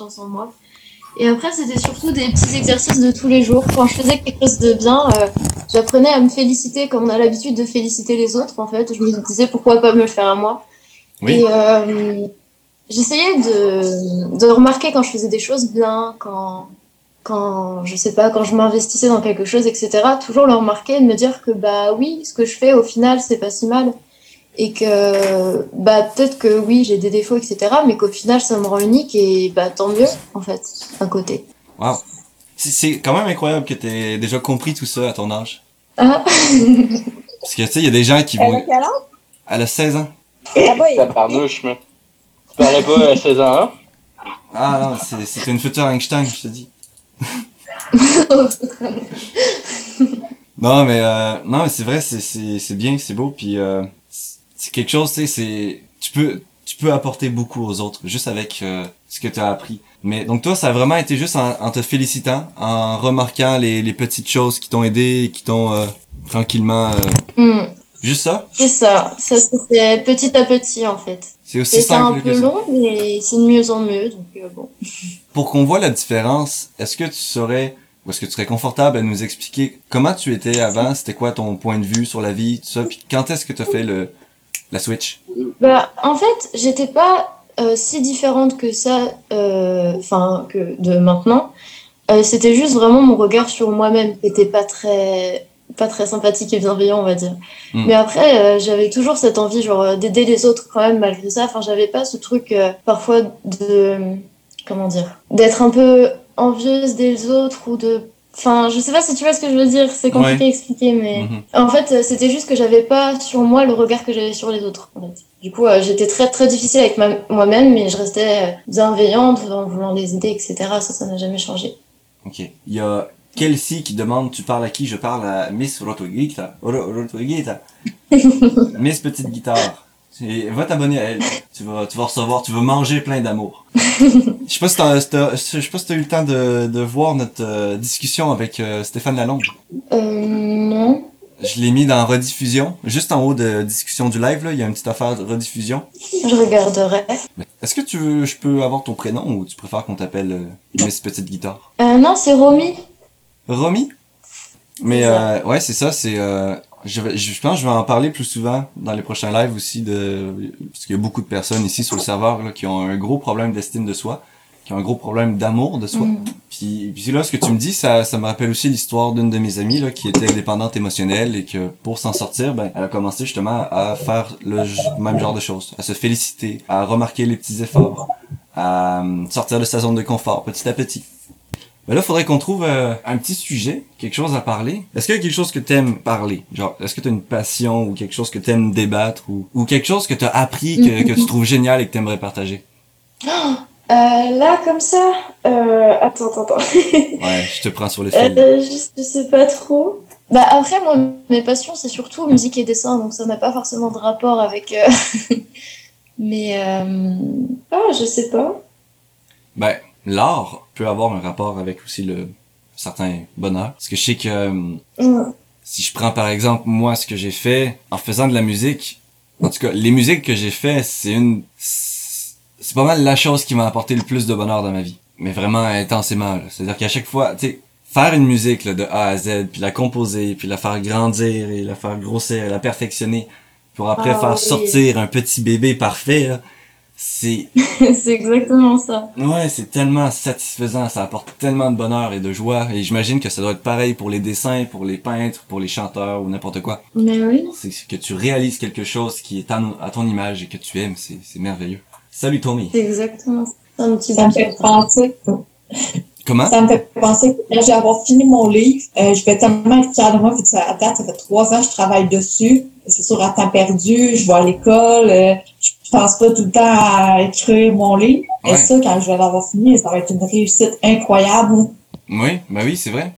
en moi. Et après, c'était surtout des petits exercices de tous les jours. Quand je faisais quelque chose de bien, euh, j'apprenais à me féliciter comme on a l'habitude de féliciter les autres. En fait, je me disais pourquoi pas me le faire à moi? Oui. Et euh, j'essayais de, de remarquer quand je faisais des choses bien, quand, quand je sais pas, quand je m'investissais dans quelque chose, etc. Toujours le remarquer et de me dire que bah oui, ce que je fais au final, c'est pas si mal. Et que bah peut-être que oui, j'ai des défauts, etc. Mais qu'au final, ça me rend unique et bah tant mieux en fait, d'un côté. Wow. C'est- C'est quand même incroyable que t'aies déjà compris tout ça à ton âge. Ah. Parce que tu sais, il y a des gens qui Elle a vont. quel âge? Elle a 16 ans. Ah boy. Tabarnouche, mais. Tu parlais pas à 16 ans, hein? Ah non, c'est c'est une future Einstein, je te dis. Non, mais euh, non, mais c'est vrai, c'est c'est c'est bien, c'est beau, puis euh, c'est c'est quelque chose, tu sais, c'est tu peux tu peux apporter beaucoup aux autres juste avec euh, ce que tu as appris. Mais donc toi, ça a vraiment été juste en, en te félicitant, en remarquant les, les petites choses qui t'ont aidé, et qui t'ont euh, tranquillement euh, Hmm, juste ça? c'est ça, ça fait petit à petit en fait. C'est aussi un simple que peu ça. long, mais c'est de mieux en mieux, donc euh, bon. Pour qu'on voit la différence, est-ce que tu saurais ou est-ce que tu serais confortable à nous expliquer comment tu étais avant, c'était quoi ton point de vue sur la vie, tout ça, puis quand est-ce que tu as fait le la switch Bah, en fait, j'étais pas euh, si différente que ça, euh, enfin, que de maintenant. Euh, c'était juste vraiment mon regard sur moi-même qui était pas très, pas très sympathique et bienveillant, on va dire. Mm. Mais après, j'avais toujours cette envie, genre, d'aider les autres quand même, malgré ça. Enfin, j'avais pas ce truc, parfois, de, comment dire, d'être un peu envieuse des autres ou de, enfin, je sais pas si tu vois ce que je veux dire, c'est compliqué Ouais. à expliquer, mais. Mhm. En fait, euh, c'était juste que j'avais pas sur moi le regard que j'avais sur les autres. En fait. Du coup, euh, j'étais très très difficile avec ma- moi-même, mais je restais euh, bienveillante en voulant les aider, etc. Ça, ça n'a jamais changé. Ok. Il y a Kelsey qui demande tu parles à qui? Je parle à Miss Rotoguita. Ro- Rotoguita. Miss Petite Guitare. Va t'abonner à elle. Tu vas, tu vas recevoir, tu vas manger plein d'amour. Je sais pas si t'as, si je sais pas si t'as eu le temps de, de voir notre euh, discussion avec euh, Stéphane Lalonde. Euh, non. Je l'ai mis dans rediffusion. Juste en haut de discussion du live, là, il y a une petite affaire de rediffusion. Je regarderai. Est-ce que tu veux, je peux avoir ton prénom ou tu préfères qu'on t'appelle euh, Miss Petite Guitare? Euh, non, c'est Romy. Romy? Mais euh, ouais, c'est ça, c'est euh, je, vais- je pense que je vais en parler plus souvent dans les prochains lives aussi de parce qu'il y a beaucoup de personnes ici sur le serveur là, qui ont un gros problème d'estime de soi, qui ont un gros problème d'amour de soi. Mm. Puis, puis là, ce que tu me dis, ça, ça me rappelle aussi l'histoire d'une de mes amies là, qui était dépendante émotionnelle et que pour s'en sortir, ben, elle a commencé justement à faire le même genre de choses, à se féliciter, à remarquer les petits efforts, à euh, sortir de sa zone de confort petit à petit. Ben là, faudrait qu'on trouve euh, un petit sujet, quelque chose à parler. Est-ce qu'il y a quelque chose que t'aimes parler? Genre, est-ce que t'as une passion ou quelque chose que t'aimes débattre ou, ou quelque chose que t'as appris que, que tu trouves génial et que t'aimerais partager? Euh, là, comme ça. Euh, attends, attends, attends. Ouais, je te prends sur les fils. Je, je sais pas trop. Bah après, moi, mes passions, c'est surtout musique et dessin, donc ça n'a pas forcément de rapport avec. Mais ah, je sais pas. Ben, l'art peut avoir un rapport avec aussi le certain bonheur. Parce que je sais que euh, Mm. si je prends par exemple moi ce que j'ai fait en faisant de la musique, en tout cas les musiques que j'ai fait, c'est une c'est pas mal la chose qui m'a apporté le plus de bonheur dans ma vie. Mais vraiment intensément. C'est-à-dire qu'à chaque fois, tu sais, faire une musique là, de A à Z, puis la composer, puis la faire grandir et la faire grossir et la perfectionner, pour après Ah, faire oui. sortir un petit bébé parfait, là, c'est c'est exactement ça. Ouais, c'est tellement satisfaisant, ça apporte tellement de bonheur et de joie, et j'imagine que ça doit être pareil pour les dessins, pour les peintres, pour les chanteurs ou n'importe quoi. Mais oui. C'est que tu réalises quelque chose qui est à, à ton image et que tu aimes, c'est c'est merveilleux. Salut Tommy. C'est exactement ça. Un petit Ça me fait penser. Comment? Ça me fait penser que quand j'ai avoir fini mon livre, euh, je vais tellement être fière de moi. Puis ça, à date, ça fait trois ans que je travaille dessus. C'est sûr, à temps perdu, je vais à l'école. euh, je pense pas tout le temps à écrire mon livre. Ouais. Et ça, quand je vais l'avoir fini, ça va être une réussite incroyable. Oui, bah oui, c'est vrai.